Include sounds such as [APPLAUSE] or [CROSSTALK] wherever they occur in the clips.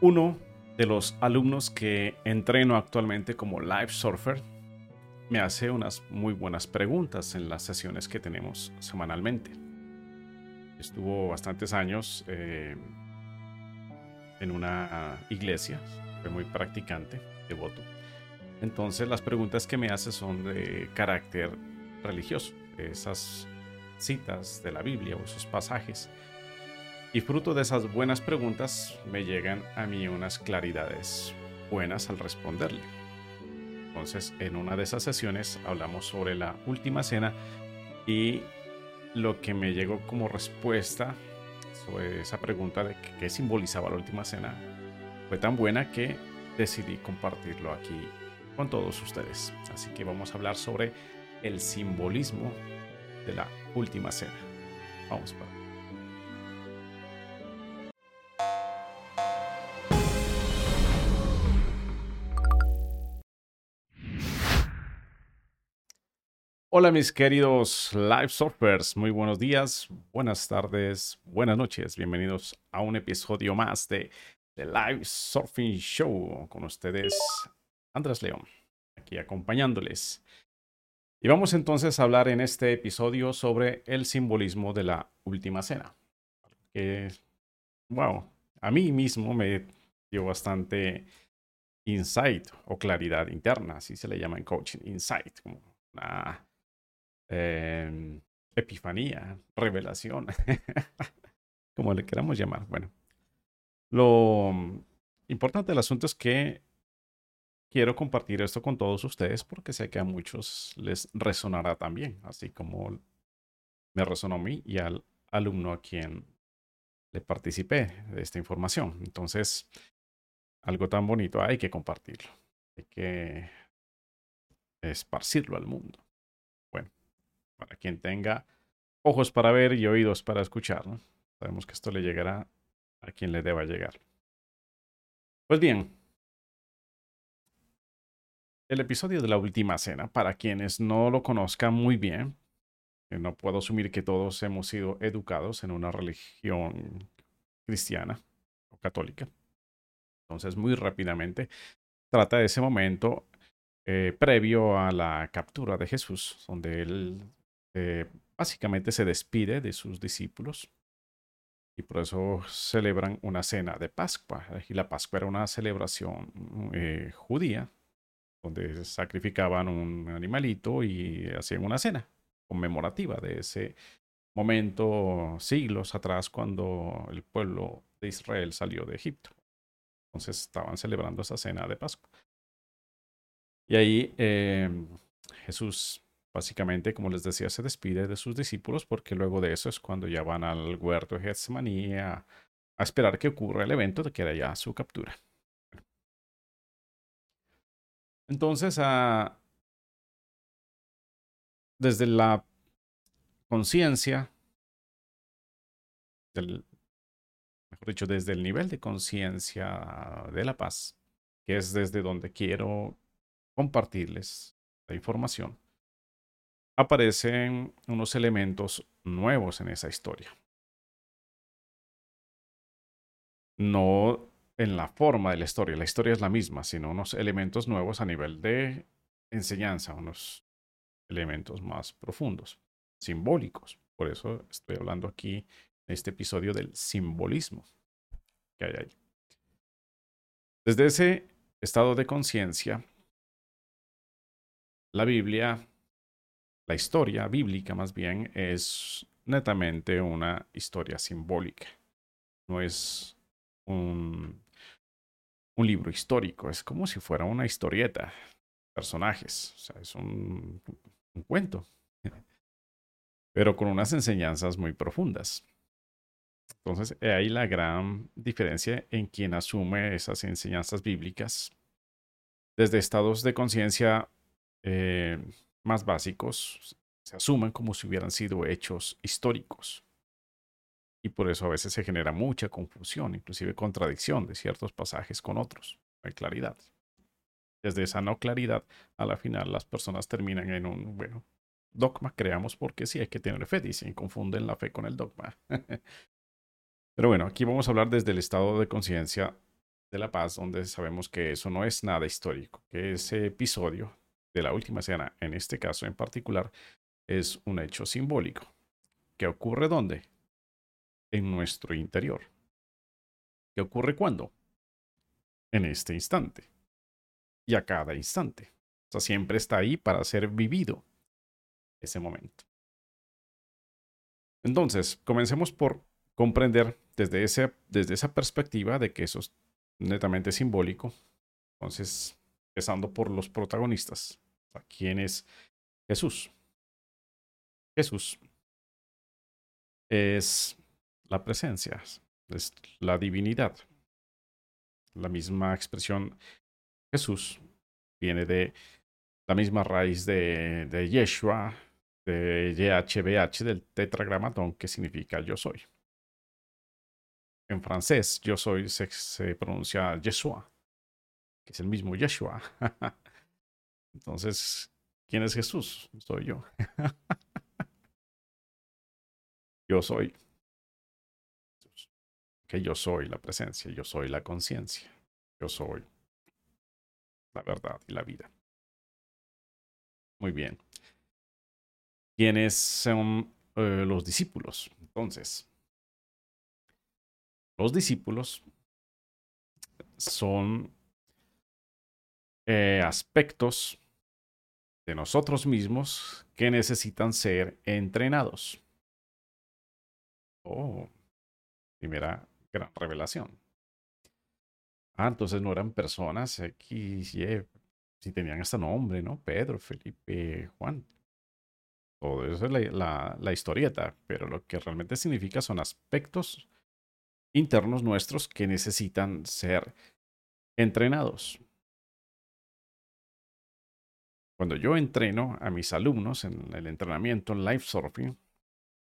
Uno de los alumnos que entreno actualmente como live surfer me hace unas muy buenas preguntas en las sesiones que tenemos semanalmente. Estuvo bastantes años eh, en una iglesia, fue muy practicante, devoto. Entonces las preguntas que me hace son de carácter religioso, esas citas de la Biblia o esos pasajes. Y fruto de esas buenas preguntas me llegan a mí unas claridades buenas al responderle. Entonces, en una de esas sesiones hablamos sobre la última cena y lo que me llegó como respuesta sobre esa pregunta de qué simbolizaba la última cena fue tan buena que decidí compartirlo aquí con todos ustedes. Así que vamos a hablar sobre el simbolismo de la última cena. Vamos para Hola mis queridos live surfers, muy buenos días, buenas tardes, buenas noches, bienvenidos a un episodio más de The Live Surfing Show con ustedes, Andrés León, aquí acompañándoles. Y vamos entonces a hablar en este episodio sobre el simbolismo de la última cena. Wow, a mí mismo me dio bastante insight o claridad interna, así se le llama en coaching, insight, Em, epifanía, revelación, [LAUGHS] como le queramos llamar. Bueno, lo importante del asunto es que quiero compartir esto con todos ustedes porque sé que a muchos les resonará también, así como me resonó a mí y al alumno a quien le participé de esta información. Entonces, algo tan bonito hay que compartirlo, hay que esparcirlo al mundo para quien tenga ojos para ver y oídos para escuchar. Sabemos que esto le llegará a quien le deba llegar. Pues bien, el episodio de la última cena, para quienes no lo conozcan muy bien, no puedo asumir que todos hemos sido educados en una religión cristiana o católica. Entonces, muy rápidamente, trata de ese momento eh, previo a la captura de Jesús, donde él eh, básicamente se despide de sus discípulos y por eso celebran una cena de Pascua. Y la Pascua era una celebración eh, judía donde sacrificaban un animalito y hacían una cena conmemorativa de ese momento siglos atrás cuando el pueblo de Israel salió de Egipto. Entonces estaban celebrando esa cena de Pascua. Y ahí eh, Jesús Básicamente, como les decía, se despide de sus discípulos porque luego de eso es cuando ya van al huerto de Getsemaní a, esperar que ocurra el evento de que era ya su captura. Entonces, ah, desde la conciencia, mejor dicho, desde el nivel de conciencia de la paz, que es desde donde quiero compartirles la información, aparecen unos elementos nuevos en esa historia. No en la forma de la historia, la historia es la misma, sino unos elementos nuevos a nivel de enseñanza, unos elementos más profundos, simbólicos. Por eso estoy hablando aquí en este episodio del simbolismo que hay ahí. Desde ese estado de conciencia, la Biblia la historia bíblica más bien es netamente una historia simbólica. No es un, libro histórico, es como si fuera una historieta, personajes, o sea, es un, un cuento, [LAUGHS] pero con unas enseñanzas muy profundas. Entonces, ahí la gran diferencia en quien asume esas enseñanzas bíblicas desde estados de conciencia eh, más básicos se asumen como si hubieran sido hechos históricos. Y por eso a veces se genera mucha confusión, inclusive contradicción de ciertos pasajes con otros. No hay claridad. Desde esa no claridad, a la final las personas terminan en un, bueno, dogma creamos porque sí hay que tener fe, dicen, confunden la fe con el dogma. [LAUGHS] Pero bueno, aquí vamos a hablar desde el estado de conciencia de la paz, donde sabemos que eso no es nada histórico, que ese episodio de la última cena, en este caso en particular, es un hecho simbólico. ¿Qué ocurre dónde? En nuestro interior. ¿Qué ocurre cuándo? En este instante. Y a cada instante. O sea, siempre está ahí para ser vivido ese momento. Entonces, comencemos por comprender desde, ese, desde esa perspectiva de que eso es netamente simbólico. Entonces, empezando por los protagonistas. ¿Quién es Jesús? Jesús es la presencia, es la divinidad. La misma expresión Jesús viene de la misma raíz de, de Yeshua, de YHBH, del tetragramatón, que significa yo soy. En francés, yo soy se, pronuncia Yeshua, que es el mismo Yeshua. [LAUGHS] Entonces, ¿quién es Jesús? Soy yo. [LAUGHS] yo soy. Que yo soy la presencia, yo soy la conciencia, yo soy la verdad y la vida. Muy bien. ¿Quiénes son eh, los discípulos? Entonces, los discípulos son eh, aspectos de nosotros mismos que necesitan ser entrenados. Oh, primera gran revelación. Ah, entonces no eran personas X, Y, si tenían este nombre, ¿no? Pedro, Felipe, Juan. Todo eso es la, la, historieta, pero lo que realmente significa son aspectos internos nuestros que necesitan ser entrenados. Cuando yo entreno a mis alumnos en el entrenamiento en live surfing,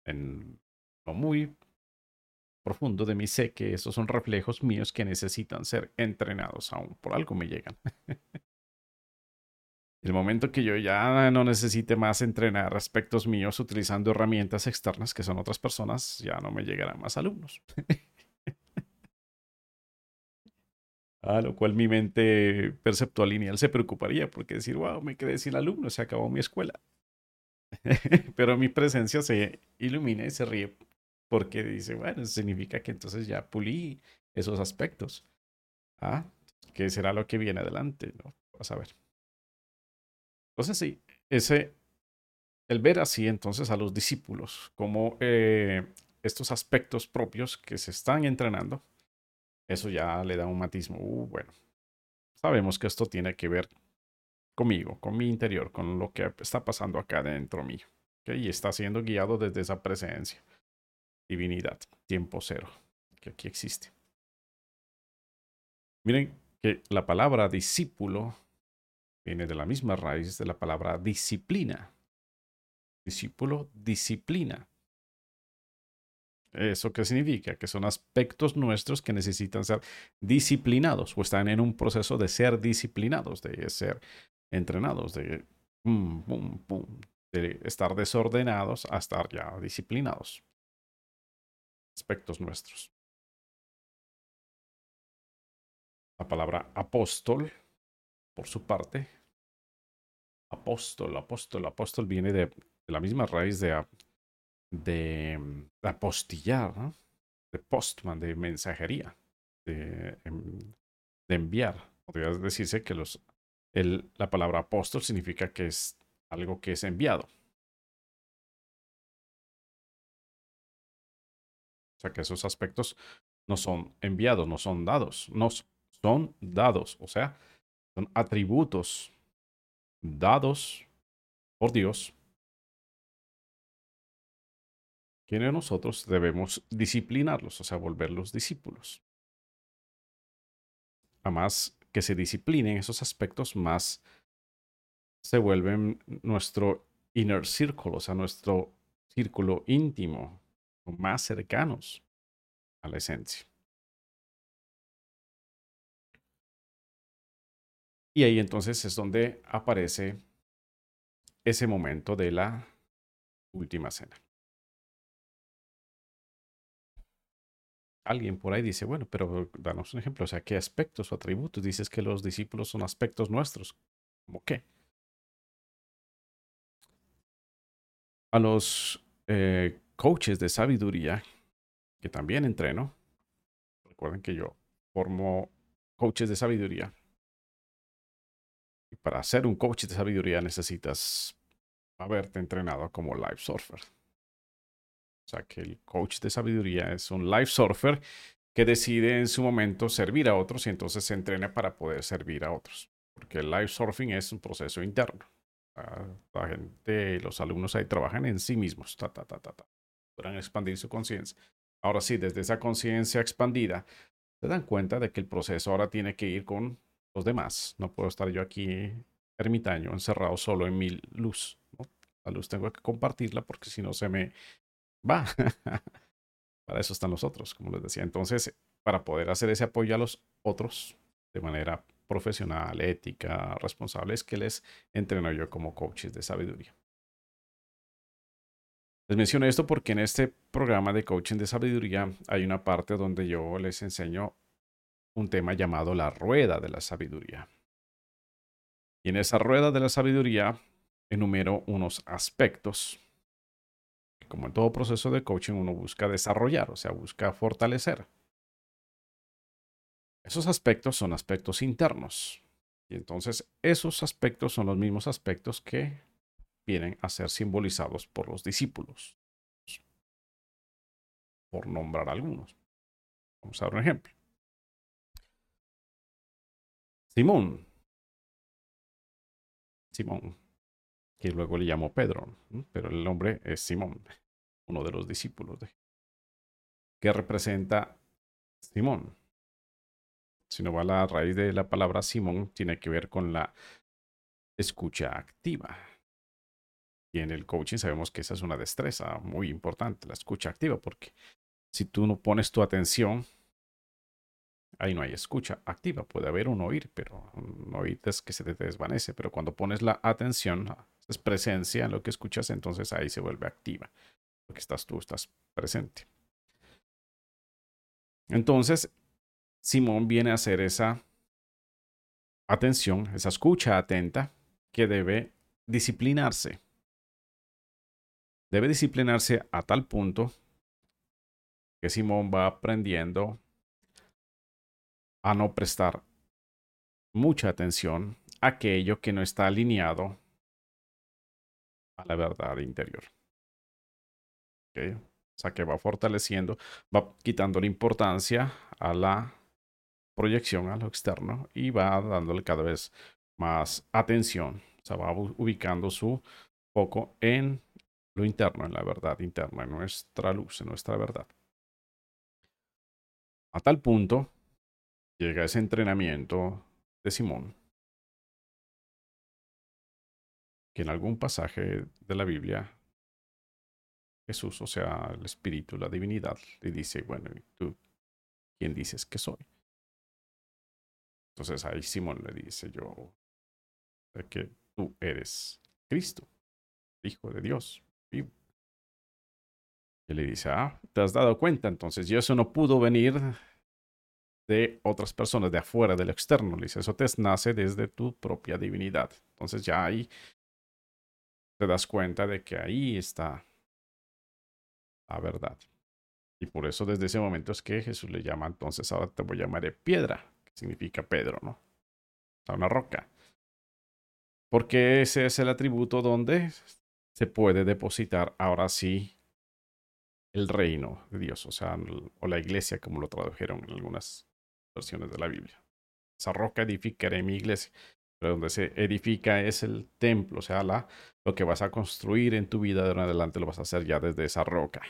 en lo muy profundo de mí sé que esos son reflejos míos que necesitan ser entrenados aún. Por algo me llegan. [LAUGHS] El momento que yo ya no necesite más entrenar aspectos míos utilizando herramientas externas que son otras personas, ya no me llegarán más alumnos. [LAUGHS] A lo cual mi mente perceptual lineal se preocuparía porque decir, wow, me quedé sin alumnos, se acabó mi escuela. [LAUGHS] Pero mi presencia se ilumina y se ríe porque dice, bueno, significa que entonces ya pulí esos aspectos. Ah, ¿qué será lo que viene adelante? ¿no? Vas a ver. Entonces sí, ese, el ver así entonces a los discípulos como eh, estos aspectos propios que se están entrenando, eso ya le da un matismo. Uh, bueno, sabemos que esto tiene que ver conmigo, con mi interior, con lo que está pasando acá dentro mío. Y está siendo guiado desde esa presencia divinidad, tiempo cero, que aquí existe. Miren que la palabra discípulo viene de la misma raíz de la palabra disciplina. Discípulo, disciplina. ¿Eso qué significa? Que son aspectos nuestros que necesitan ser disciplinados o están en un proceso de ser disciplinados, de ser entrenados, de, de estar desordenados a estar ya disciplinados aspectos nuestros. La palabra apóstol, por su parte, apóstol, apóstol, apóstol viene de, la misma raíz de, de, apostillar, de postman, de mensajería, de, em, de enviar. Podría decirse que los, la palabra apóstol significa que es algo que es enviado. que esos aspectos no son enviados, no son dados, no son dados, o sea, son atributos dados por Dios, quienes nosotros debemos disciplinarlos, o sea, volverlos discípulos. A más que se disciplinen esos aspectos, más se vuelven nuestro inner circle, o sea, nuestro círculo íntimo, más cercanos a la esencia. Y ahí entonces es donde aparece ese momento de la última cena. Alguien por ahí dice, bueno, pero danos un ejemplo, o sea, ¿qué aspectos o atributos? Dices que los discípulos son aspectos nuestros. ¿Cómo qué? A los eh, coaches de sabiduría, que también entreno, recuerden que yo formo coaches de sabiduría. Y para ser un coach de sabiduría necesitas haberte entrenado como live surfer. O sea que el coach de sabiduría es un live surfer que decide en su momento servir a otros y entonces se entrena para poder servir a otros. Porque el live surfing es un proceso interno. La gente, los alumnos ahí trabajan en sí mismos. Ta, ta, ta, ta, ta. Podrán expandir su conciencia. Ahora sí, desde esa conciencia expandida, se dan cuenta de que el proceso ahora tiene que ir con los demás. No puedo estar yo aquí ermitaño, encerrado solo en mi luz. La luz tengo que compartirla porque si no se me va. [LAUGHS] para eso están los otros, como les decía. Entonces, para poder hacer ese apoyo a los otros de manera profesional, ética, responsable, es que les entreno yo como coaches de sabiduría. Les menciono esto porque en este programa de coaching de sabiduría hay una parte donde yo les enseño un tema llamado la rueda de la sabiduría. Y en esa rueda de la sabiduría enumero unos aspectos como en todo proceso de coaching, uno busca desarrollar, o sea, busca fortalecer. Esos aspectos son aspectos internos. Y entonces esos aspectos son los mismos aspectos que vienen a ser simbolizados por los discípulos. Por nombrar algunos. Vamos a dar un ejemplo. Simón. Simón que luego le llamó Pedro, pero el nombre es Simón, uno de los discípulos de que representa Simón. Si no va a la raíz de la palabra Simón, tiene que ver con la escucha activa. Y en el coaching sabemos que esa es una destreza muy importante, la escucha activa, porque si tú no pones tu atención, ahí no hay escucha activa. Puede haber un oír, pero un oír es que se te desvanece. Pero cuando pones la atención, es presencia en lo que escuchas, entonces ahí se vuelve activa. Porque estás tú, estás presente. Entonces, Simón viene a hacer esa atención, esa escucha atenta que debe disciplinarse. Debe disciplinarse a tal punto que Simón va aprendiendo a no prestar mucha atención a aquello que no está alineado a la verdad interior. O sea que va fortaleciendo, va quitando la importancia a la proyección, a lo externo, y va dándole cada vez más atención. O sea, va ubicando su foco en lo interno, en la verdad interna, en nuestra luz, en nuestra verdad. A tal punto llega ese entrenamiento de Simón que en algún pasaje de la Biblia Jesús, o sea, el Espíritu, la divinidad, le dice, bueno, ¿y tú quién dices que soy? Entonces ahí Simón le dice, yo, que tú eres Cristo, Hijo de Dios, vivo. Y le dice, ah, ¿te has dado cuenta? Entonces, yo eso no pudo venir de otras personas, de afuera, del externo. Le dice, eso te nace desde tu propia divinidad. Entonces ya ahí te das cuenta de que ahí está la verdad. Y por eso desde ese momento es que Jesús le llama, entonces ahora te voy a llamar de piedra, que significa Pedro, ¿no? O una roca. Porque ese es el atributo donde se puede depositar ahora sí el reino de Dios, o sea, o la iglesia, como lo tradujeron en algunas versiones de la Biblia. Esa roca edificaré mi iglesia donde se edifica es el templo, o sea, la, lo que vas a construir en tu vida de en adelante lo vas a hacer ya desde esa roca.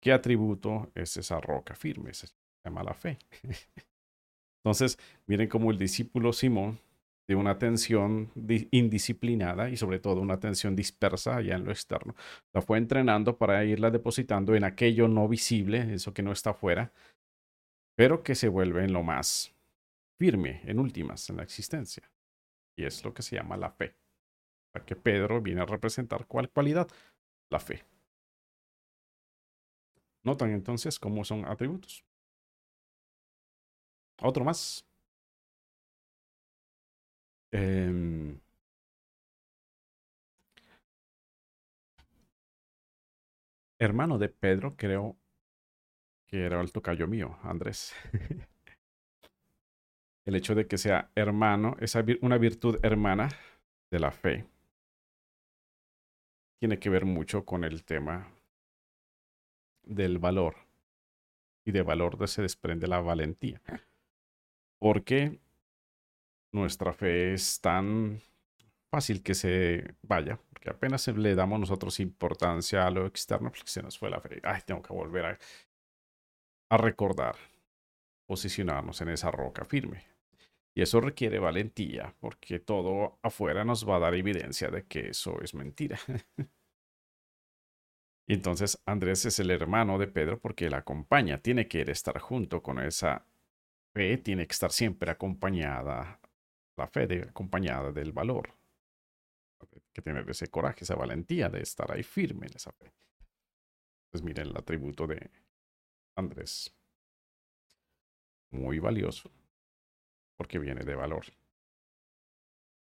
¿Qué atributo es esa roca firme? Se llama la fe. [LAUGHS] Entonces, miren cómo el discípulo Simón, de una atención indisciplinada y sobre todo una atención dispersa allá en lo externo, la fue entrenando para irla depositando en aquello no visible, eso que no está afuera, pero que se vuelve en lo más firme en últimas en la existencia. Y es lo que se llama la fe. para que Pedro viene a representar cuál cualidad? La fe. Notan entonces cómo son atributos. Otro más. Em, hermano de Pedro, creo que era el tocayo mío, Andrés. [LAUGHS] el hecho de que sea hermano, es una virtud hermana de la fe, tiene que ver mucho con el tema del valor. Y de valor se desprende la valentía. Porque nuestra fe es tan fácil que se vaya, porque apenas le damos nosotros importancia a lo externo, porque se nos fue la fe. Ay, tengo que volver a, a recordar, posicionarnos en esa roca firme. Y eso requiere valentía, porque todo afuera nos va a dar evidencia de que eso es mentira. [LAUGHS] entonces Andrés es el hermano de Pedro porque la acompaña, tiene que estar junto con esa fe, tiene que estar siempre acompañada, la fe de, acompañada del valor. Hay que tener ese coraje, esa valentía de estar ahí firme en esa fe. Pues miren el atributo de Andrés. Muy valioso porque viene de valor.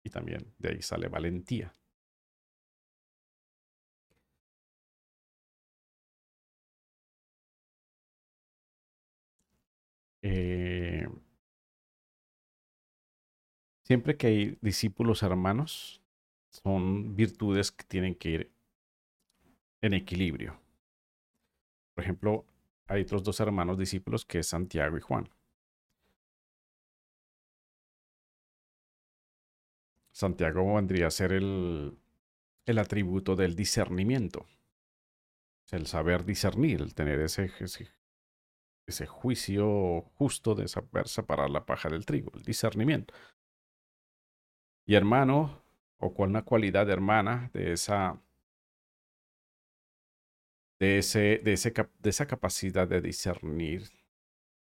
Y también de ahí sale valentía. Eh, siempre que hay discípulos hermanos, son virtudes que tienen que ir en equilibrio. Por ejemplo, hay otros dos hermanos discípulos que es Santiago y Juan. Santiago vendría a ser el, el atributo del discernimiento. El saber discernir, el tener ese, ese, juicio justo de saber separar la paja del trigo, el discernimiento. Y hermano, o con una cualidad hermana de esa, de, ese, de, ese, de esa capacidad de discernir,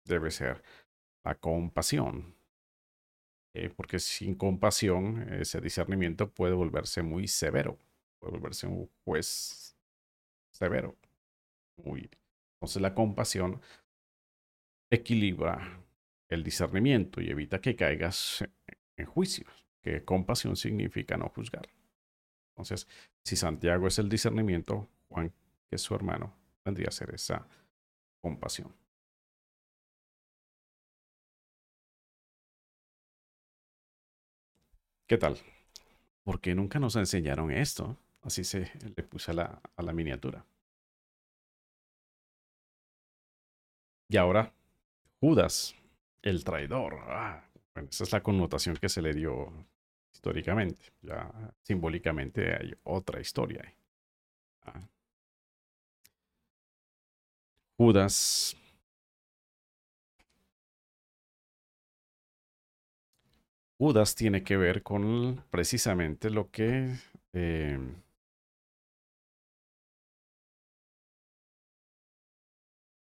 debe ser la compasión, eh, porque sin compasión ese discernimiento puede volverse muy severo, puede volverse un juez severo. Entonces la compasión equilibra el discernimiento y evita que caigas en juicio, que compasión significa no juzgar. Entonces, si Santiago es el discernimiento, Juan, que es su hermano, vendría a ser esa compasión. ¿Qué tal? Porque nunca nos enseñaron esto. Así se le puse a la, a la miniatura. Y ahora, Judas, el traidor. Ah, bueno, esa es la connotación que se le dio históricamente. Ya simbólicamente hay otra historia. Ah. Judas Judas tiene que ver con precisamente lo que em,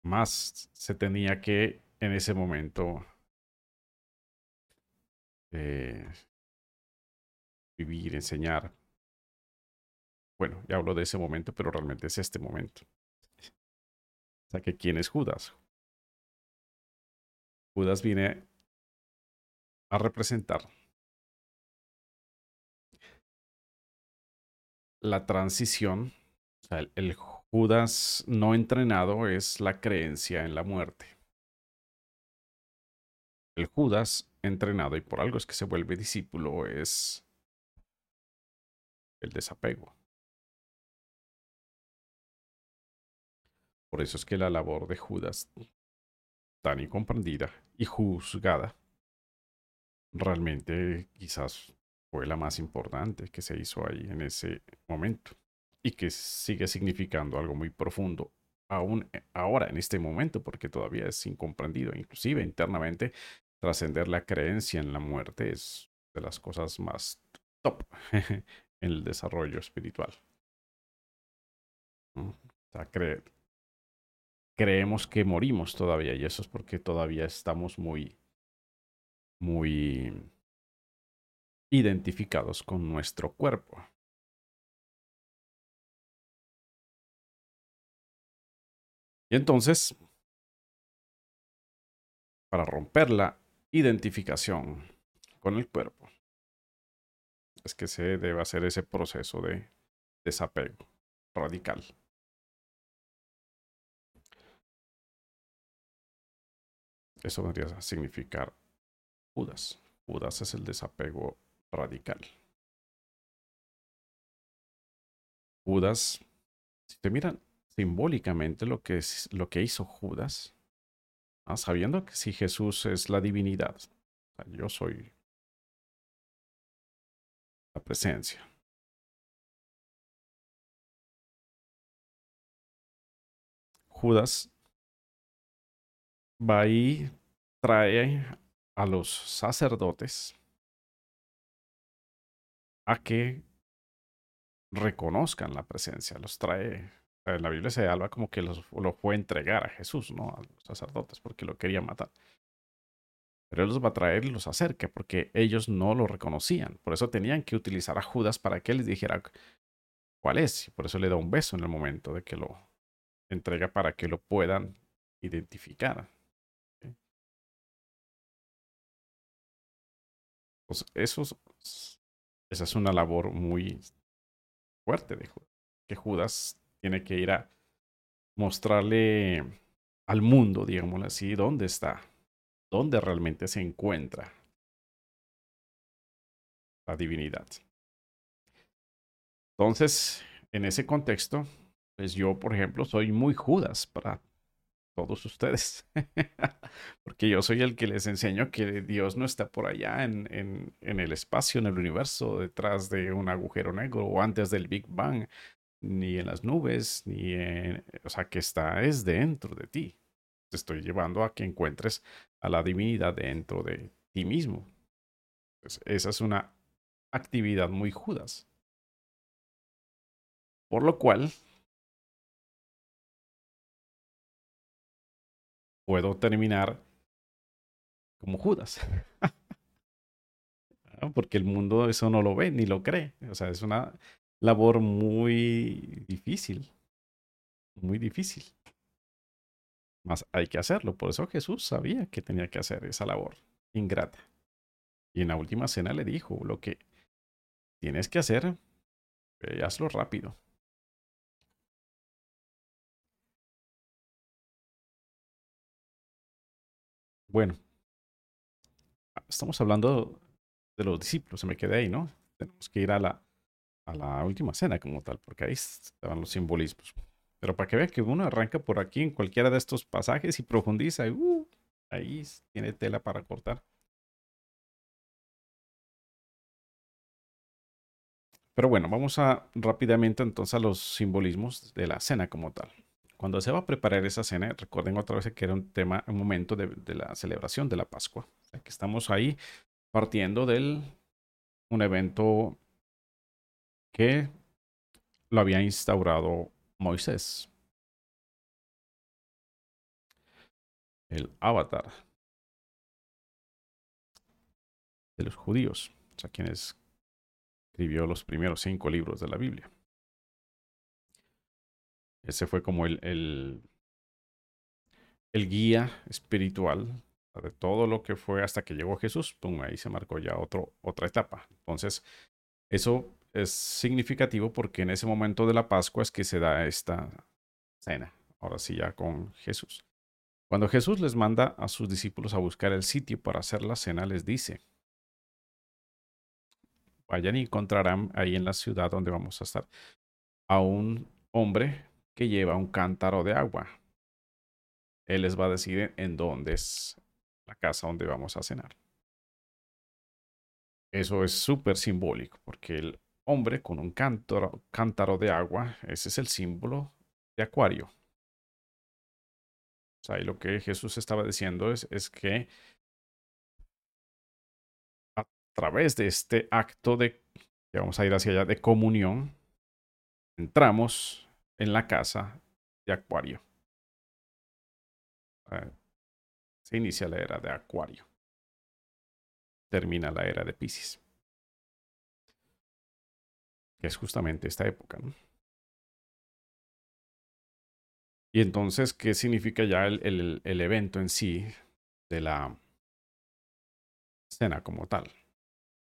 más se tenía que en ese momento eh, vivir, enseñar. Bueno, ya hablo de ese momento, pero realmente es este momento. O sea que quién es Judas. Judas viene a representar la transición. Sea, el, Judas no entrenado es la creencia en la muerte. El Judas entrenado, y por algo es que se vuelve discípulo, es el desapego. Por eso es que la labor de Judas, tan incomprendida y juzgada, realmente quizás fue la más importante que se hizo ahí en ese momento y que sigue significando algo muy profundo aún eh, ahora en este momento porque todavía es incomprendido. Inclusive internamente trascender la creencia en la muerte es de las cosas más top [LAUGHS] en el desarrollo espiritual. O sea, creemos que morimos todavía y eso es porque todavía estamos muy muy identificados con nuestro cuerpo. Y entonces, para romper la identificación con el cuerpo, es que se debe hacer ese proceso de desapego radical. Eso vendría significar Judas. Judas es el desapego radical. Judas, si te miran simbólicamente lo que, es, lo que hizo Judas, sabiendo que si Jesús es la divinidad, yo soy la presencia. Judas va y trae a los sacerdotes a que reconozcan la presencia, los trae. En la Biblia se habla como que los, lo fue a entregar a Jesús, ¿no? A los sacerdotes, porque lo quería matar. Pero él los va a traer y los acerca, porque ellos no lo reconocían. Por eso tenían que utilizar a Judas para que les dijera cuál es. Y por eso le da un beso en el momento de que lo entrega para que lo puedan identificar. Esa es una labor muy fuerte de Judas, que Judas tiene que ir a mostrarle al mundo, digámoslo así, dónde está, dónde realmente se encuentra la divinidad. Entonces, en ese contexto, pues yo, por ejemplo, soy muy Judas para todos ustedes. [LAUGHS] Porque yo soy el que les enseño que Dios no está por allá en, el espacio, en el universo, detrás de un agujero negro o antes del Big Bang, ni en las nubes, ni en... O sea, que está es dentro de ti. Te estoy llevando a que encuentres a la divinidad dentro de ti mismo. Pues esa es una actividad muy Judas. Por lo cual, puedo terminar como Judas. [LAUGHS] Porque el mundo eso no lo ve ni lo cree. O sea, es una labor muy difícil. Muy difícil. Más hay que hacerlo. Por eso Jesús sabía que tenía que hacer esa labor ingrata. Y en la última cena le dijo, lo que tienes que hacer, eh, hazlo rápido. Bueno, estamos hablando de los discípulos, se me quedé ahí, ¿no? Tenemos que ir a la, a la última cena como tal, porque ahí estaban los simbolismos. Pero para que vea que uno arranca por aquí en cualquiera de estos pasajes y profundiza, y, uh, ahí tiene tela para cortar. Pero bueno, vamos a rápidamente entonces a los simbolismos de la cena como tal. Cuando se va a preparar esa cena, recuerden otra vez que era un tema, un momento de, la celebración de la Pascua. que estamos ahí partiendo del un evento que lo había instaurado Moisés. El avatar de los judíos, o sea, quien escribió los primeros cinco libros de la Biblia. Ese fue como el, el, guía espiritual de todo lo que fue hasta que llegó Jesús. Pum, ahí se marcó ya otro, otra etapa. Entonces, eso es significativo porque en ese momento de la Pascua es que se da esta cena. Ahora sí, ya con Jesús. Cuando Jesús les manda a sus discípulos a buscar el sitio para hacer la cena, les dice, vayan y encontrarán ahí en la ciudad donde vamos a estar a un hombre que lleva un cántaro de agua. Él les va a decir en dónde es la casa donde vamos a cenar. Eso es súper simbólico, porque el hombre con un cántaro, cántaro de agua, ese es el símbolo de Acuario. O sea, y lo que Jesús estaba diciendo es, es que a través de este acto de, que vamos a ir hacia allá, de comunión, entramos en la casa de Acuario. Eh, se inicia la era de Acuario. Termina la era de Pisces. Que es justamente esta época. Y entonces, ¿qué significa ya el, el evento en sí de la cena como tal?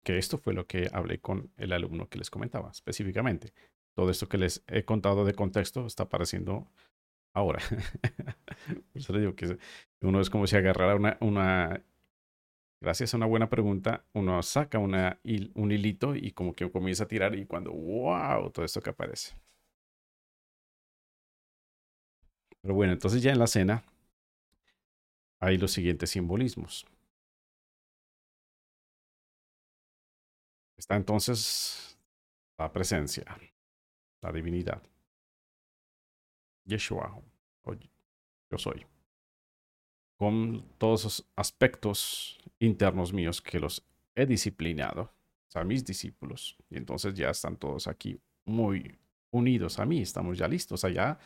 Que esto fue lo que hablé con el alumno que les comentaba específicamente. Todo esto que les he contado de contexto está apareciendo ahora. [LAUGHS] Por eso digo que uno es como si agarrara una, una gracias a una buena pregunta, uno saca una, un hilito y como que comienza a tirar y cuando, wow, todo esto que aparece. Pero bueno, entonces ya en la cena hay los siguientes simbolismos. Está entonces la presencia, la divinidad. Yeshua, yo soy. Con todos esos aspectos internos míos que los he disciplinado, sea, mis discípulos. Y entonces ya están todos aquí muy unidos a mí, estamos ya listos allá.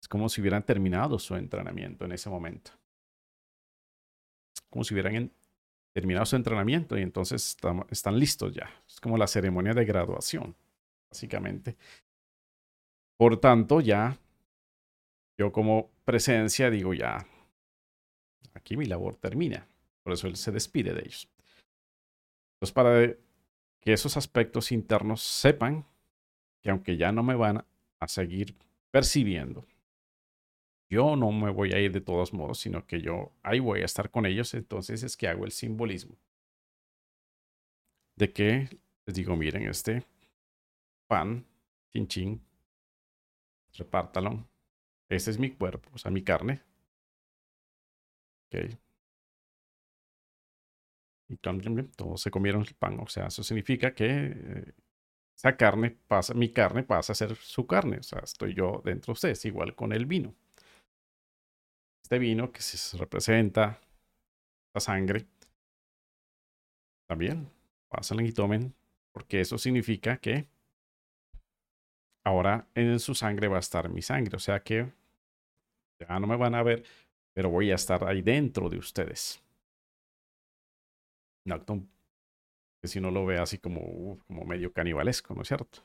Es como si hubieran terminado su entrenamiento en ese momento. Como si hubieran terminado su entrenamiento y entonces están listos ya. Es como la ceremonia de graduación, básicamente. Por tanto, ya yo como presencia digo ya, aquí mi labor termina. Por eso él se despide de ellos. Entonces, para que esos aspectos internos sepan que aunque ya no me van a seguir percibiendo, yo no me voy a ir de todos modos, sino que yo ahí voy a estar con ellos, entonces es que hago el simbolismo. De que les digo, miren, este pan, chin chin, repártalo. Este es mi cuerpo, o sea, mi carne. Ok. Y todos se comieron el pan. O sea, eso significa que eh, esa carne pasa, mi carne pasa a ser su carne. O sea, estoy yo dentro de ustedes, igual con el vino este vino que se representa la sangre, también pasen y tomen, porque eso significa que ahora en su sangre va a estar mi sangre, o sea que ya no me van a ver, pero voy a estar ahí dentro de ustedes. No, que si no lo ve así como, como medio canibalesco, ¿no es cierto?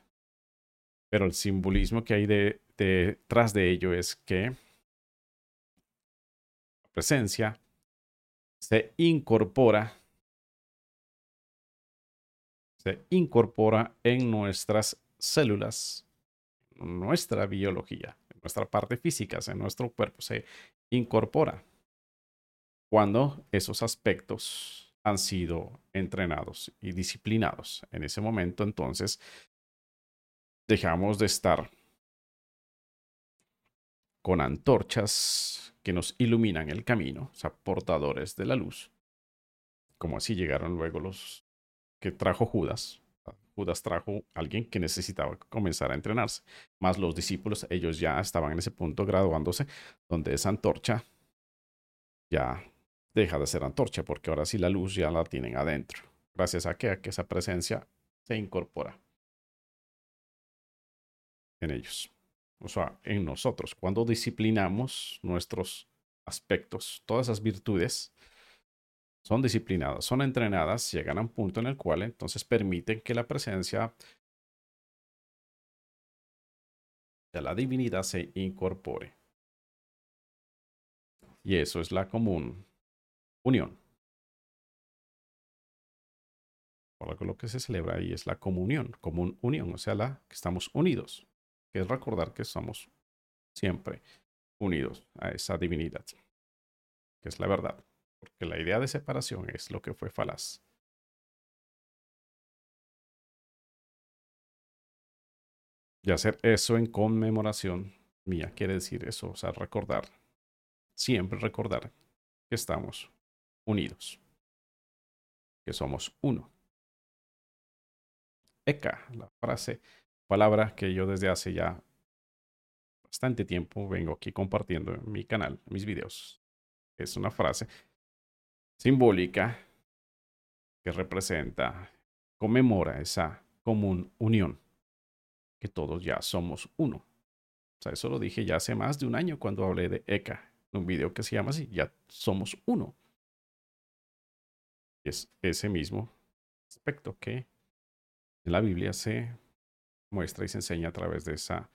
Pero el simbolismo que hay detrás de ello es que presencia se incorpora se incorpora en nuestras células, nuestra biología, en nuestra parte física, en nuestro cuerpo, se incorpora cuando esos aspectos han sido entrenados y disciplinados. En ese momento, entonces, dejamos de estar con antorchas que nos iluminan el camino, o sea, portadores de la luz. Como así llegaron luego los que trajo Judas. Judas trajo a alguien que necesitaba comenzar a entrenarse. Más los discípulos, ellos ya estaban en ese punto graduándose, donde esa antorcha ya deja de ser antorcha, porque ahora sí la luz ya la tienen adentro. Gracias a que, a que esa presencia se incorpora en ellos o sea, en nosotros, cuando disciplinamos nuestros aspectos, todas esas virtudes son disciplinadas, son entrenadas, llegan a un punto en el cual entonces permiten que la presencia de la divinidad se incorpore. Y eso es la común unión. Por lo que se celebra ahí es la comunión, común unión, o sea, la que estamos unidos que es recordar que somos siempre unidos a esa divinidad, que es la verdad, porque la idea de separación es lo que fue falaz. Y hacer eso en conmemoración mía quiere decir eso, o sea, recordar, siempre recordar que estamos unidos, que somos uno. Eka, la frase palabra que yo desde hace ya bastante tiempo vengo aquí compartiendo en mi canal, en mis videos. Es una frase simbólica que representa, conmemora esa común unión, que todos ya somos uno. O sea, eso lo dije ya hace más de un año cuando hablé de ECA, en un video que se llama así, ya somos uno. Y es ese mismo aspecto que en la Biblia se muestra y se enseña a través de esa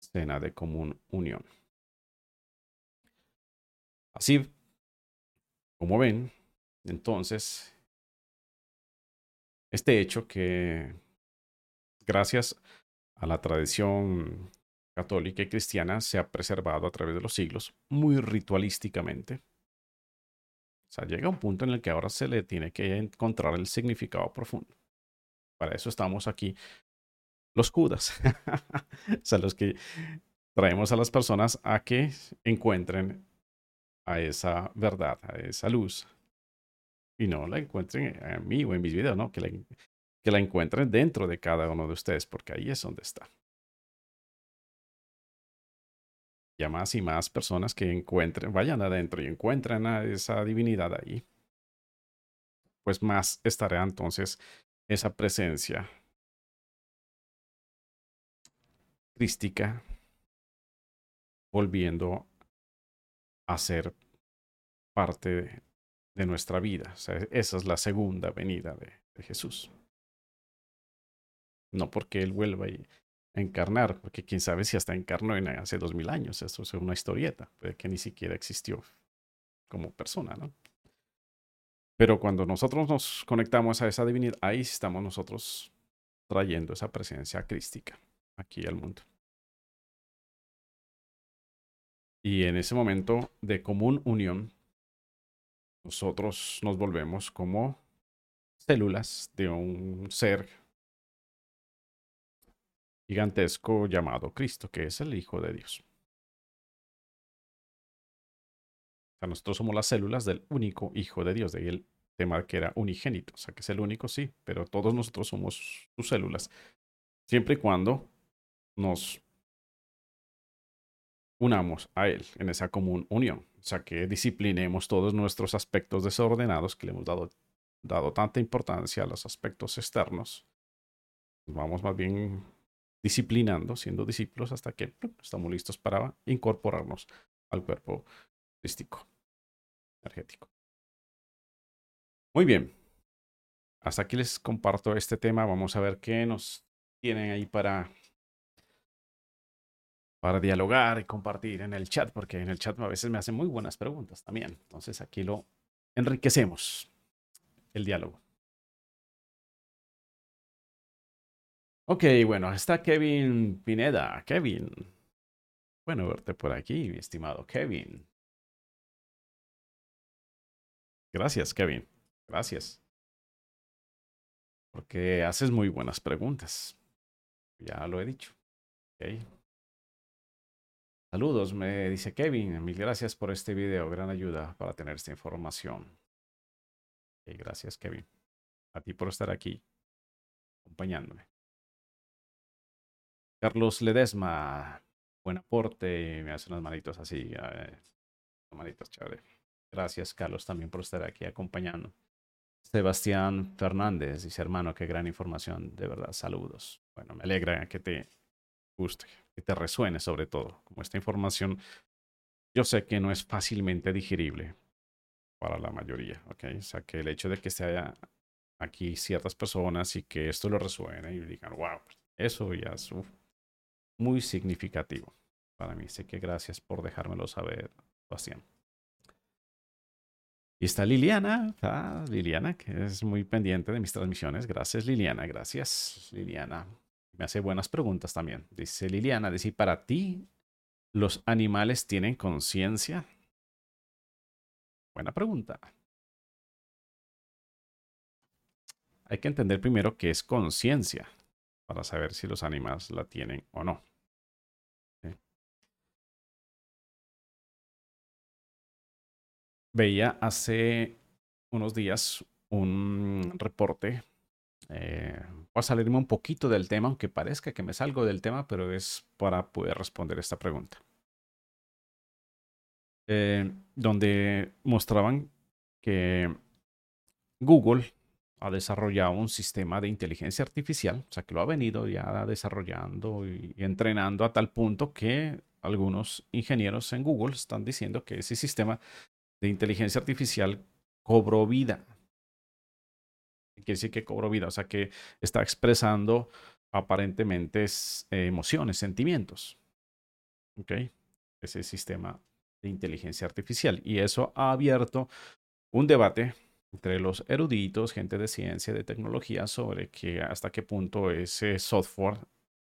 escena de común unión. Así, como ven, entonces, este hecho que gracias a la tradición católica y cristiana se ha preservado a través de los siglos muy ritualísticamente. O sea, llega un punto en el que ahora se le tiene que encontrar el significado profundo. Para eso estamos aquí los cudas. [LAUGHS] o sea, los que traemos a las personas a que encuentren a esa verdad, a esa luz. Y no la encuentren en mí o en mis videos, ¿no? Que la, que la encuentren dentro de cada uno de ustedes, porque ahí es donde está. Ya más y más personas que encuentren, vayan adentro y encuentren a esa divinidad ahí, pues más estará entonces esa presencia crística volviendo a ser parte de, nuestra vida. esa es la segunda venida de, Jesús. No porque Él vuelva a encarnar, porque quién sabe si hasta encarnó en hace dos mil años. Esto es una historieta, que ni siquiera existió como persona, ¿no? Pero cuando nosotros nos conectamos a esa divinidad, ahí estamos nosotros trayendo esa presencia crística aquí al mundo. Y en ese momento de común unión, nosotros nos volvemos como células de un ser gigantesco llamado Cristo, que es el Hijo de Dios. O sea, nosotros somos las células del único Hijo de Dios, de ahí el tema que era unigénito, o sea, que es el único, sí, pero todos nosotros somos sus células, siempre y cuando nos unamos a Él en esa común unión. O sea, que disciplinemos todos nuestros aspectos desordenados que le hemos dado, dado tanta importancia a los aspectos externos. Vamos más bien disciplinando, siendo discípulos hasta que estamos listos para incorporarnos al cuerpo crístico, energético. Muy bien. Hasta aquí les comparto este tema. Vamos a ver qué nos tienen ahí para para dialogar y compartir en el chat, porque en el chat a veces me hacen muy buenas preguntas también. Entonces aquí lo enriquecemos, el diálogo. Ok, bueno, está Kevin Pineda. Kevin. Bueno verte por aquí, mi estimado Kevin. Gracias, Kevin. Gracias. Porque haces muy buenas preguntas. Ya lo he dicho. Okay. Saludos, me dice Kevin. Mil gracias por este video. Gran ayuda para tener esta información. gracias, Kevin. A ti por estar aquí, acompañándome. Carlos Ledesma, buen aporte. Me hace unas manitos así. manitos chévere. Gracias, Carlos, también por estar aquí acompañando. Sebastián Fernández dice, hermano, qué gran información. De verdad, saludos. Bueno, me alegra que te guste que te resuene sobre todo. Como esta información, yo sé que no es fácilmente digerible para la mayoría, ¿ok? O sea, que el hecho de que esté aquí ciertas personas y que esto lo resuene y digan, wow, eso ya es muy significativo para mí. Sé que gracias por dejármelo saber, Bastián. Y está Liliana, ah, Liliana, que es muy pendiente de mis transmisiones. Gracias, Liliana, gracias, Liliana. Me hace buenas preguntas también. Dice Liliana, dice, ¿para ti los animales tienen conciencia? Buena pregunta. Hay que entender primero qué es conciencia para saber si los animales la tienen o no. Veía hace unos días un reporte eh, voy a salirme un poquito del tema, aunque parezca que me salgo del tema, pero es para poder responder esta pregunta. Eh, donde mostraban que Google ha desarrollado un sistema de inteligencia artificial, o sea que lo ha venido ya desarrollando y entrenando a tal punto que algunos ingenieros en Google están diciendo que ese sistema de inteligencia artificial cobró vida quiere decir que cobró vida, o sea que está expresando aparentemente emociones, sentimientos. ¿Ok? Ese sistema de inteligencia artificial. Y eso ha abierto un debate entre los eruditos, gente de ciencia, de tecnología, sobre que hasta qué punto ese software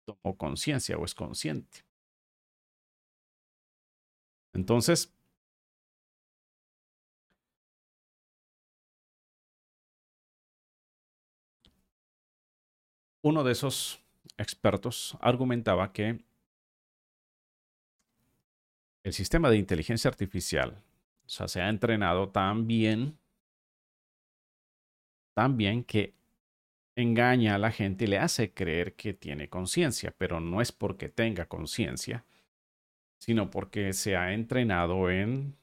tomó conciencia o es consciente. Entonces, uno de esos expertos argumentaba que el sistema de inteligencia artificial se ha entrenado tan bien, tan bien que engaña a la gente y le hace creer que tiene conciencia, pero no es porque tenga conciencia, sino porque se ha entrenado en,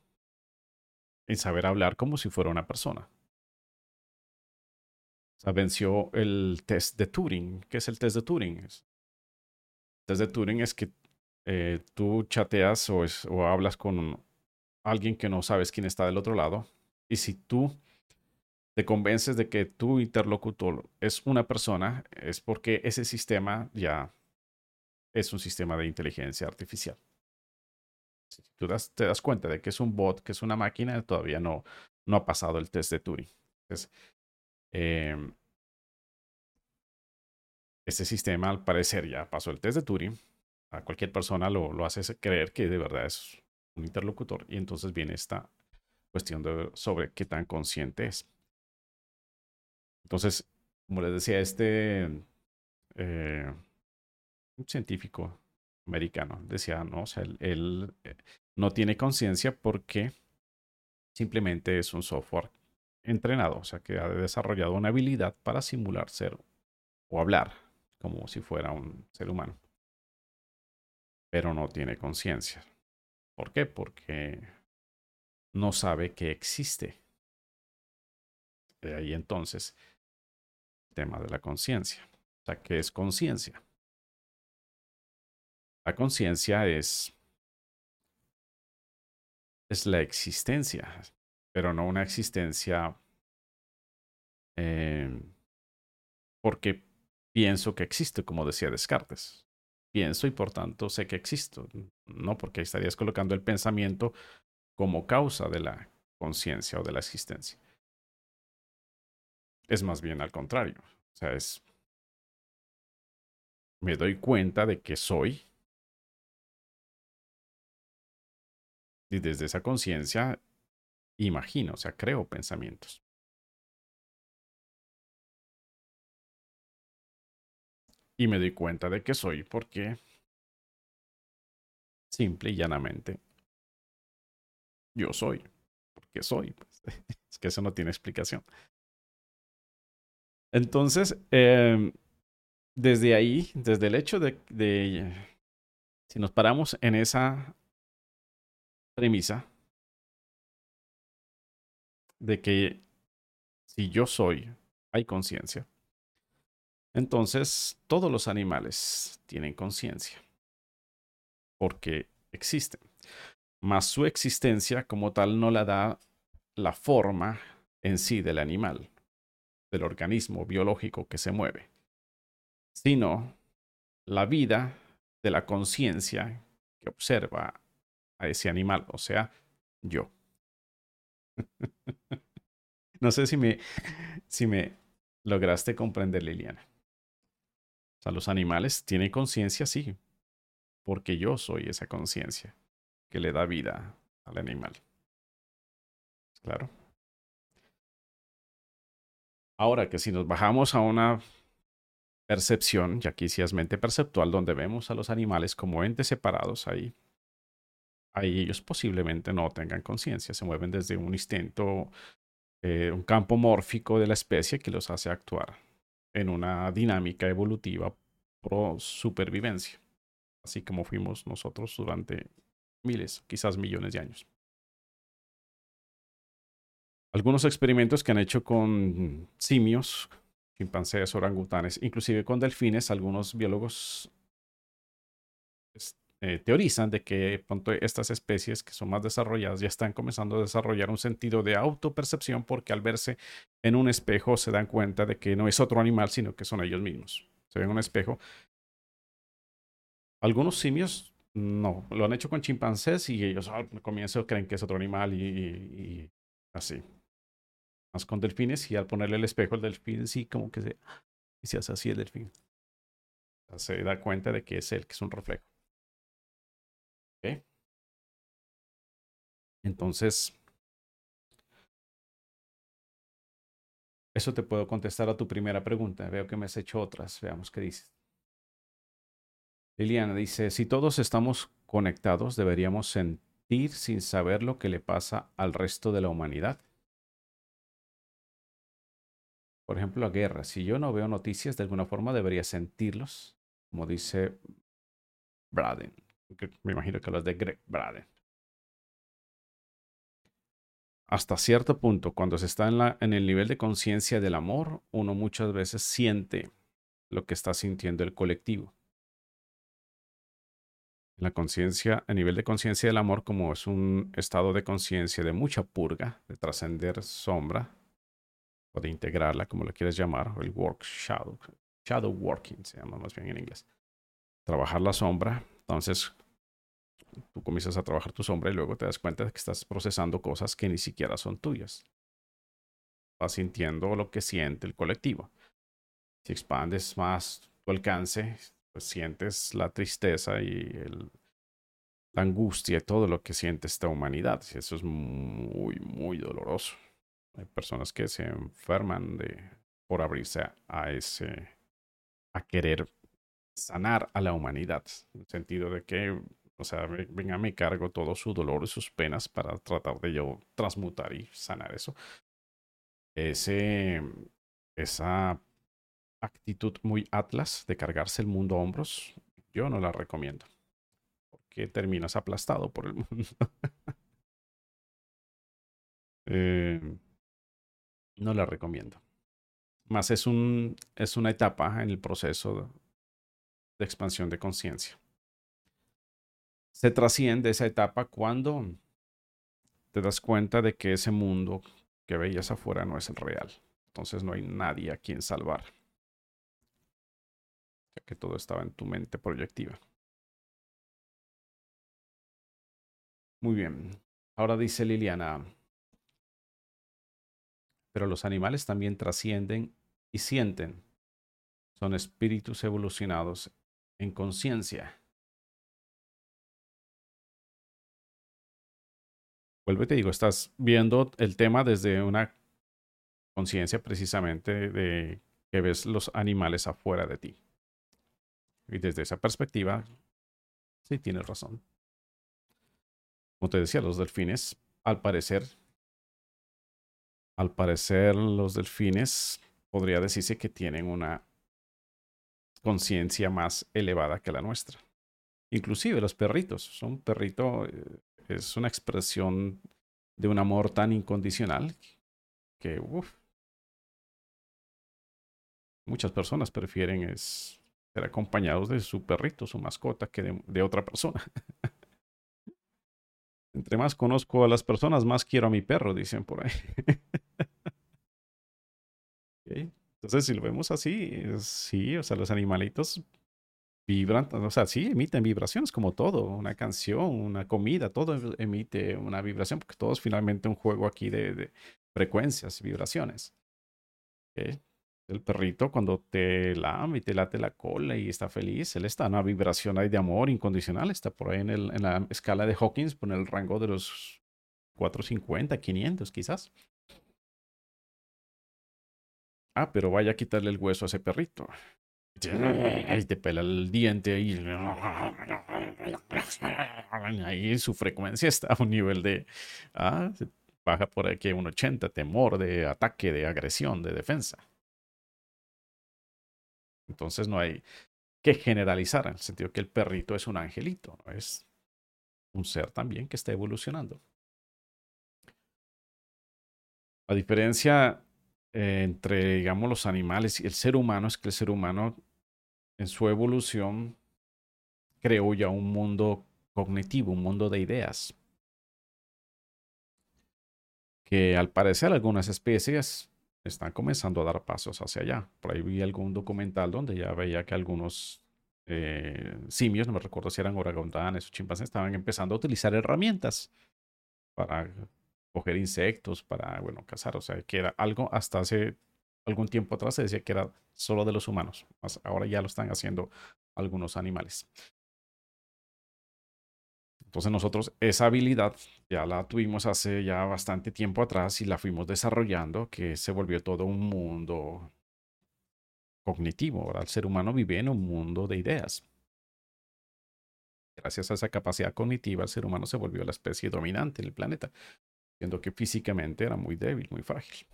en saber hablar como si fuera una persona. Venció el test de Turing. ¿Qué es el test de Turing? El test de Turing es que eh, tú chateas o, hablas con alguien que no sabes quién está del otro lado. Y si tú te convences de que tu interlocutor es una persona, es porque ese sistema ya es un sistema de inteligencia artificial. Si tú te das cuenta de que es un bot, que es una máquina, todavía no, no ha pasado el test de Turing. Em, este sistema al parecer ya pasó el test de Turing. A cualquier persona lo, lo hace creer que de verdad es un interlocutor y entonces viene esta cuestión de, sobre qué tan consciente es. Entonces, como les decía, este eh, científico americano decía, no, o sea, él, eh, no tiene conciencia porque simplemente es un software entrenado, o sea, que ha desarrollado una habilidad para simular ser o hablar como si fuera un ser humano, pero no tiene conciencia. ¿Por qué? Porque no sabe que existe. De ahí entonces tema de la conciencia. O sea, ¿qué es conciencia? La conciencia es, es la existencia, pero no una existencia eh, porque pienso que existe, como decía Descartes. Pienso y por tanto sé que existo, no porque estarías colocando el pensamiento como causa de la conciencia o de la existencia. Es más bien al contrario. O sea, es... Me doy cuenta de que soy. Y desde esa conciencia imagino, o sea, creo pensamientos. Y me doy cuenta de que soy porque simple y llanamente yo soy. Porque soy. Pues. [LAUGHS] Es que eso no tiene explicación. Entonces, em, desde ahí, desde el hecho de, de, si nos paramos en esa premisa de que si yo soy, hay conciencia, entonces todos los animales tienen conciencia, porque existen, mas su existencia como tal no la da la forma en sí del animal del organismo biológico que se mueve, sino la vida de la conciencia que observa a ese animal, o sea, yo. [LAUGHS] no sé si me, si me lograste comprender, Liliana. O sea, los animales tienen conciencia, sí, porque yo soy esa conciencia que le da vida al animal. Claro. Ahora que si nos bajamos a una percepción, ya aquí sí es mente perceptual, donde vemos a los animales como entes separados ahí, ahí ellos posiblemente no tengan conciencia, se mueven desde un instinto, eh, un campo mórfico de la especie que los hace actuar en una dinámica evolutiva pro supervivencia, así como fuimos nosotros durante miles, quizás millones de años. Algunos experimentos que han hehecho con simios, chimpancés, orangutanes, inclusive con delfines, algunos biólogos eh, teorizan de que estas especies que son más desarrolladas ya están comenzando a desarrollar un sentido de autopercepción porque al verse en un espejo se dan cuenta de que no es otro animal, sino que son ellos mismos. Se ven en un espejo. Algunos simios no, lo han hecho con chimpancés y ellos al comienzo creen que es otro animal y, así. Más con delfines y al ponerle el espejo al delfín sí como que se, y se hace así el delfín. se da cuenta de que es él, que es un reflejo. Entonces, eso te puedo contestar a tu primera pregunta. Veo que me has hecho otras. Veamos qué dices. Liliana dice, si todos estamos conectados, deberíamos sentir sin saber lo que le pasa al resto de la humanidad. Por ejemplo, la guerra. Si yo no veo noticias, de alguna forma debería sentirlos, como dice Braden. Me imagino que hablas de Greg Braden. Hasta cierto punto, cuando se está en, la, en el nivel de conciencia del amor, uno muchas veces siente lo que está sintiendo el colectivo la conciencia, a nivel de conciencia del amor, como es un estado de conciencia de mucha purga, de trascender sombra, o de integrarla, como lo quieres llamar, el work shadow, shadow working, se llama más bien en inglés. Trabajar la sombra, entonces tú comienzas a trabajar tu sombra y luego te das cuenta de que estás procesando cosas que ni siquiera son tuyas. Vas sintiendo lo que siente el colectivo. Si expandes más tu alcance, pues sientes la tristeza y la angustia y todo lo que siente esta humanidad. Eso es muy, muy doloroso. Hay personas que se enferman de, por abrirse a, ese, a querer sanar a la humanidad. En el sentido de que, o sea, venga, me cargo todo su dolor y sus penas para tratar de yo transmutar y sanar eso. Ese, esa actitud muy atlas de cargarse el mundo a hombros, yo no la recomiendo. Porque terminas aplastado por el [LAUGHS] mundo. Eh, no la recomiendo. Más es, un, es una etapa en el proceso de expansión de conciencia. Se trasciende esa etapa cuando te das cuenta de que ese mundo que veías afuera no es el real. Entonces no hay nadie a quien salvar ya que todo estaba en tu mente proyectiva. Muy bien. Ahora dice Liliana, pero los animales también trascienden y sienten. Son espíritus evolucionados en conciencia. Vuelvo y te digo, estás viendo el tema desde una conciencia precisamente de que ves los animales afuera de ti. Y desde esa perspectiva, sí tienes razón. Como te decía, los delfines, al parecer, al parecer los delfines podría decirse que tienen una conciencia más elevada que la nuestra. Inclusive los perritos. Un perrito eh, es una expresión de un amor tan incondicional que muchas personas prefieren ser acompañados de su perrito, su mascota, que de, otra persona. [LAUGHS] Entre más conozco a las personas, más quiero a mi perro, dicen por ahí. [LAUGHS] Entonces, si lo vemos así, sí, o sea, los animalitos vibran, o sea, sí, emiten vibraciones como todo, una canción, una comida, todo emite una vibración, porque todo es finalmente un juego aquí de, de frecuencias, vibraciones. El perrito cuando te lame y te late la cola y está feliz, él está en una vibración ahí de amor incondicional, está por ahí en, el, en la escala de Hawkins, por el rango de los 450, 500 quizás. Ah, pero vaya a quitarle el hueso a ese perrito. Y te pela el diente ahí. [LAUGHS] Ahí su frecuencia está a un nivel de. Ah, baja por aquí a un 80, temor de ataque, de agresión, de defensa. Entonces no hay que generalizar en el sentido que el perrito es un angelito, es un ser también que está evolucionando. La diferencia eh, entre, digamos, los animales y el ser humano es que el ser humano en su evolución creó ya un mundo cognitivo, un mundo de ideas, que al parecer algunas especies están comenzando a dar pasos hacia allá. Por ahí vi algún documental donde ya veía que algunos eh, simios, no me recuerdo si eran orangutanes o chimpancés, estaban empezando a utilizar herramientas para coger insectos, para, bueno, cazar. O sea, que era algo hasta hace algún tiempo atrás se decía que era solo de los humanos. Ahora ya lo están haciendo algunos animales. Entonces nosotros esa habilidad ya la tuvimos hace ya bastante tiempo atrás y la fuimos desarrollando, que se volvió todo un mundo cognitivo. Ahora el ser humano vive en un mundo de ideas. Gracias a esa capacidad cognitiva, el ser humano se volvió la especie dominante en el planeta, siendo que físicamente era muy débil, muy frágil.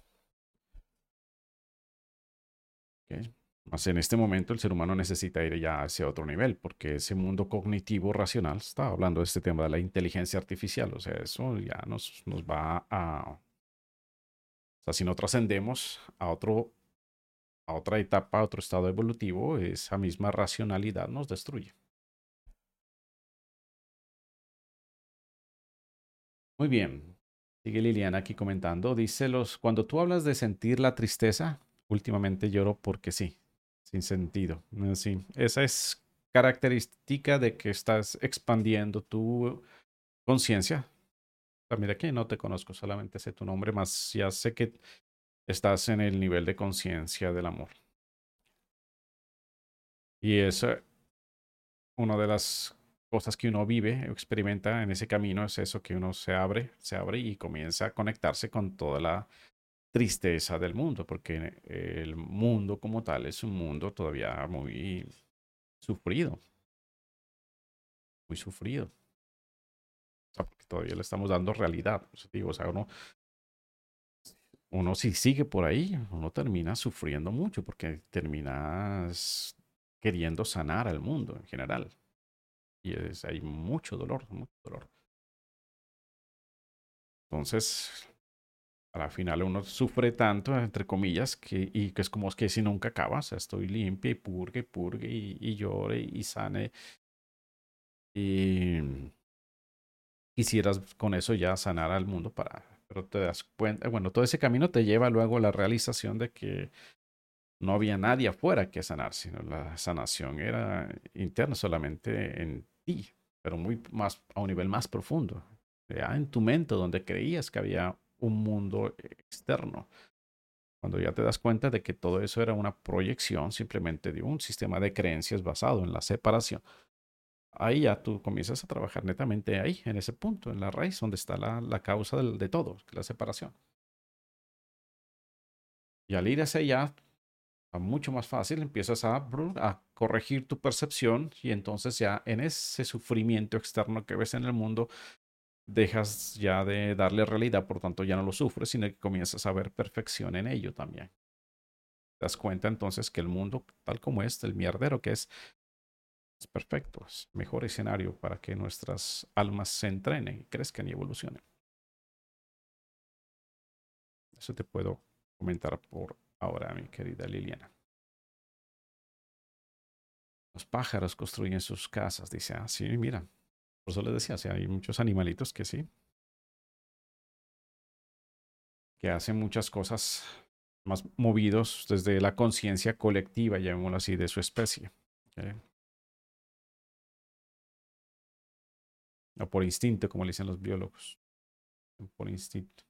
Más en este momento el ser humano necesita ir ya a ese otro nivel, porque ese mundo cognitivo racional, está hablando de este tema de la inteligencia artificial, o sea, eso ya nos, nos va a... O sea, si no trascendemos a, otro, a otra etapa, a otro estado evolutivo, esa misma racionalidad nos destruye. Muy bien. Sigue Liliana aquí comentando. Dice los, cuando tú hablas de sentir la tristeza, últimamente lloro porque sí, sin sentido. Sí, esa es característica de que estás expandiendo tu conciencia. mira que no te conozco, solamente sé tu nombre, más ya sé que estás en el nivel de conciencia del amor. Y es una de las cosas que uno vive, experimenta en ese camino, es eso que uno se abre, se abre y comienza a conectarse con toda la tristeza del mundo, porque el mundo como tal es un mundo todavía muy sufrido, muy sufrido. O porque todavía le estamos dando realidad. O sea, digo, o sea, uno, uno si sigue por ahí, uno termina sufriendo mucho porque terminas queriendo sanar al mundo en general. Y es, hay mucho dolor, mucho dolor. Entonces, al final uno sufre tanto, entre comillas, que, y que es como que si nunca acaba, o sea, estoy limpia y purgue purgue y, y llore y sane. Y quisieras con eso ya sanar al mundo para, pero te das cuenta, bueno, todo ese camino te lleva luego a la realización de que no había nadie afuera que sanar, sino la sanación era interna solamente en ti, pero muy más, a un nivel más profundo, ya en tu mente donde creías que había un mundo externo. Cuando ya te das cuenta de que todo eso era una proyección simplemente de un sistema de creencias basado en la separación, ahí ya tú comienzas a trabajar netamente ahí, en ese punto, en la raíz, donde está la, la causa de, de todo, la separación. Y al ir hacia allá, mucho más fácil, empiezas a, a corregir tu percepción y entonces ya en ese sufrimiento externo que ves en el mundo, dejas ya de darle realidad, por tanto ya no lo sufres, sino que comienzas a ver perfección en ello también. Te das cuenta entonces que el mundo, tal como es, el mierdero que es, es perfecto, es mejor escenario para que nuestras almas se entrenen, crezcan y evolucionen. Eso te puedo comentar por ahora, mi querida Liliana. Los pájaros construyen sus casas, dice, ah, sí, mira, por eso les decía, hay muchos animalitos que sí. Que hacen muchas cosas más movidos desde la conciencia colectiva, llamémoslo así, de su especie. O por instinto, como le dicen los biólogos. Por instinto.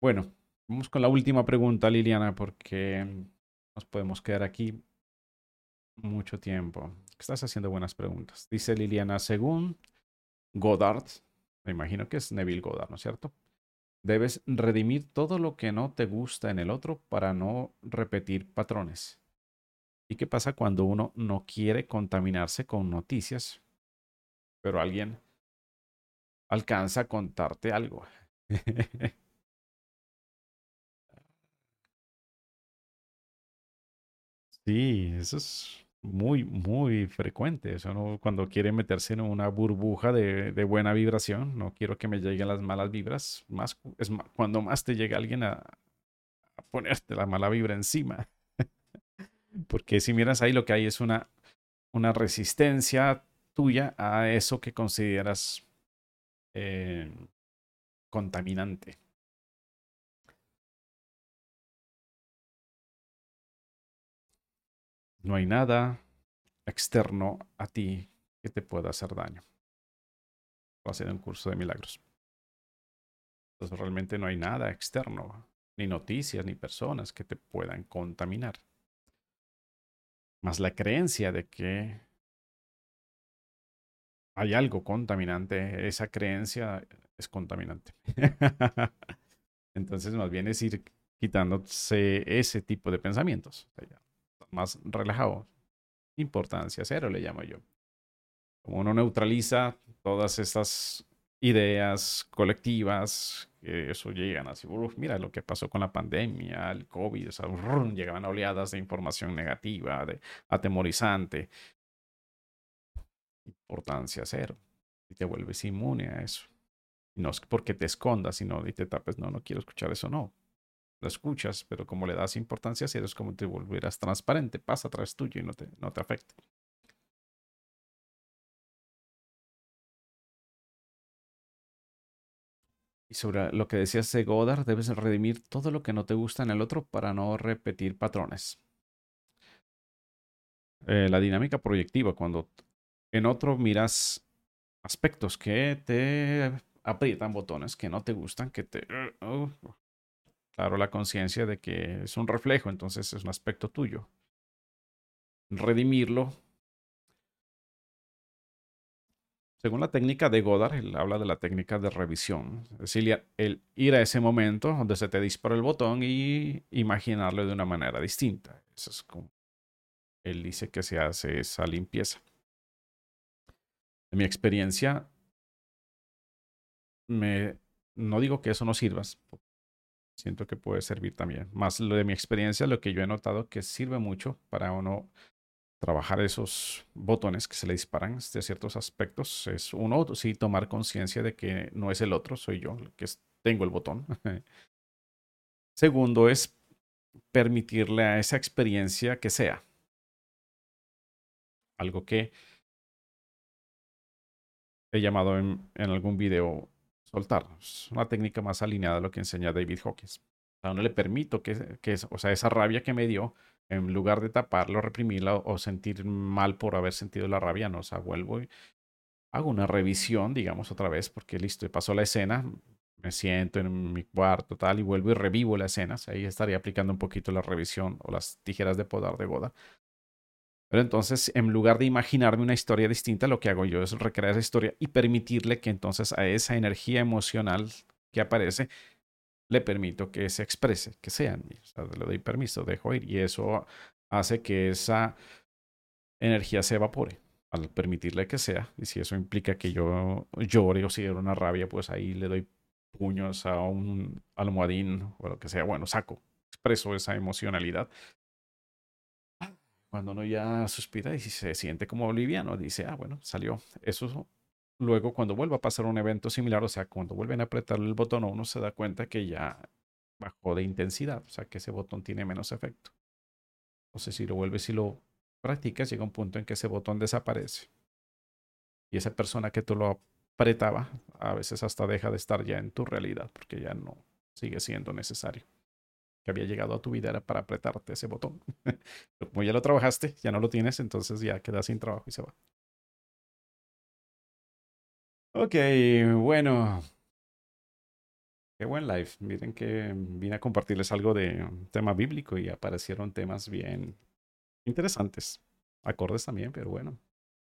Bueno, vamos con la última pregunta, Liliana, porque nos podemos quedar aquí mucho tiempo. Estás haciendo buenas preguntas. Dice Liliana, según Goddard, me imagino que es Neville Goddard, ¿no es cierto? Debes redimir todo lo que no te gusta en el otro para no repetir patrones. ¿Y qué pasa cuando uno no quiere contaminarse con noticias, pero alguien alcanza a contarte algo? [LAUGHS] sí, eso es muy, muy frecuente. Eso no, cuando quiere meterse en una burbuja de, de, buena vibración, no quiero que me lleguen las malas vibras. Más, es cuando más te llega alguien a, a ponerte la mala vibra encima. [LAUGHS] Porque si miras ahí, lo que hay es una, una resistencia tuya a eso que consideras eh, contaminante. No hay nada externo a ti que te pueda hacer daño. Va a ser un curso de milagros. Entonces realmente no hay nada externo, ni noticias, ni personas que te puedan contaminar. Más la creencia de que hay algo contaminante, esa creencia es contaminante. [LAUGHS] Entonces, más bien es ir quitándose ese tipo de pensamientos. Más relajado. Importancia cero, le llamo yo. Como uno neutraliza todas estas ideas colectivas, que eso llegan así, mira lo que pasó con la pandemia, el COVID, llegaban oleadas de información negativa, de atemorizante. Importancia cero. Y te vuelves inmune a eso. No es porque te escondas, sino y te tapes, no, no quiero escuchar eso, no. Lo escuchas, pero como le das importancia cero, es como te volverás transparente, pasa atrás tuyo y no te, no te afecta. Y sobre lo que decías de Godard, debes redimir todo lo que no te gusta en el otro para no repetir patrones. Eh, la dinámica proyectiva, cuando en otro miras aspectos que te aprietan botones, que no te gustan, que te... Uh, claro, la conciencia de que es un reflejo, entonces es un aspecto tuyo. Redimirlo Según la técnica de Godard, él habla de la técnica de revisión. Es decir, el ir a ese momento donde se te dispara el botón y imaginarlo de una manera distinta. Eso es como él dice que se hace esa limpieza. En mi experiencia, me, no digo que eso no sirva, siento que puede servir también. Más lo de mi experiencia, lo que yo he notado que sirve mucho para uno trabajar esos botones que se le disparan de ciertos aspectos. Es uno, sí, tomar conciencia de que no es el otro, soy yo que tengo el botón. [LAUGHS] Segundo es permitirle a esa experiencia que sea. Algo que he llamado en, algún video soltar. Es una técnica más alineada a lo que enseña David Hawkins. A uno le permito que, que o sea, esa rabia que me dio, en lugar de taparlo, reprimirla o sentir mal por haber sentido la rabia, no, o sea, vuelvo y hago una revisión, digamos, otra vez, porque listo, pasó la escena, me siento en mi cuarto, tal, y vuelvo y revivo la escena, ahí estaría aplicando un poquito la revisión o las tijeras de podar de Goda. Pero entonces, en lugar de imaginarme una historia distinta, lo que hago yo es recrear esa historia y permitirle que entonces a esa energía emocional que aparece le permito que se exprese, que sea le doy permiso, dejo ir. Y eso hace que esa energía se evapore al permitirle que sea. Y si eso implica que yo llore o si era una rabia, pues ahí le doy puños a un almohadín o lo que sea. Bueno, saco, expreso esa emocionalidad. Cuando uno ya suspira y se siente como boliviano, dice, ah, bueno, salió. Eso Luego, cuando vuelva a pasar un evento similar, o sea, cuando vuelven a apretar el botón, uno se da cuenta que ya bajó de intensidad, o sea, que ese botón tiene menos efecto. Entonces, si lo vuelves y lo practicas, llega un punto en que ese botón desaparece. Y esa persona que tú lo apretaba, a veces hasta deja de estar ya en tu realidad, porque ya no sigue siendo necesario. Que había llegado a tu vida era para apretarte ese botón. [LAUGHS] Pero como ya lo trabajaste, ya no lo tienes, entonces ya queda sin trabajo y se va. Ok, bueno. Qué buen live. Miren que vine a compartirles algo de tema bíblico y aparecieron temas bien interesantes. Acordes también, pero bueno.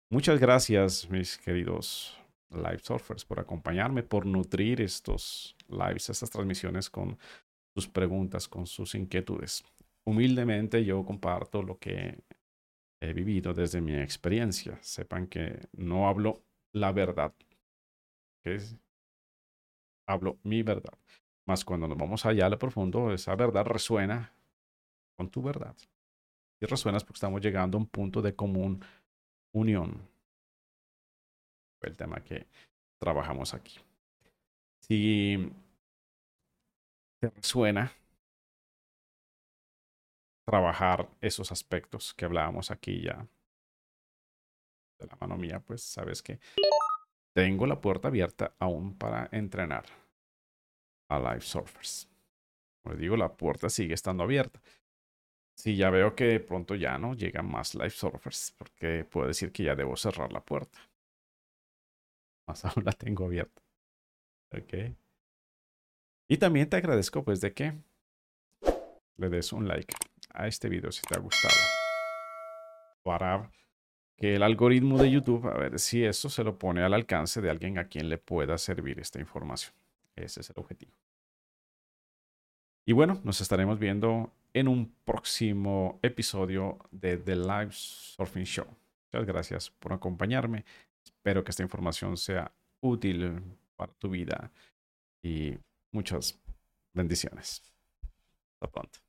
Muchas gracias, mis queridos live surfers, por acompañarme, por nutrir estos lives, estas transmisiones con sus preguntas, con sus inquietudes. Humildemente yo comparto lo que he vivido desde mi experiencia. Sepan que no hablo la verdad, que hablo mi verdad. Más cuando nos vamos allá a lo profundo, esa verdad resuena con tu verdad. Y resuena porque estamos llegando a un punto de común unión. El tema que trabajamos aquí. Si te resuena trabajar esos aspectos que hablábamos aquí ya de la mano mía, pues sabes que tengo la puerta abierta aún para entrenar a live surfers. Como les digo, la puerta sigue estando abierta. Sí, ya veo que de pronto ya no llegan más live surfers, porque puedo decir que ya debo cerrar la puerta. Más [LAUGHS] aún la tengo abierta. Ok. Y también te agradezco pues de que le des un like a este video si te ha gustado. Para que el algoritmo de YouTube, a ver si esto se lo pone al alcance de alguien a quien le pueda servir esta información. Ese es el objetivo. Y bueno, nos estaremos viendo en un próximo episodio de The Live Surfing Show. Muchas gracias por acompañarme. Espero que esta información sea útil para tu vida y muchas bendiciones. Hasta pronto.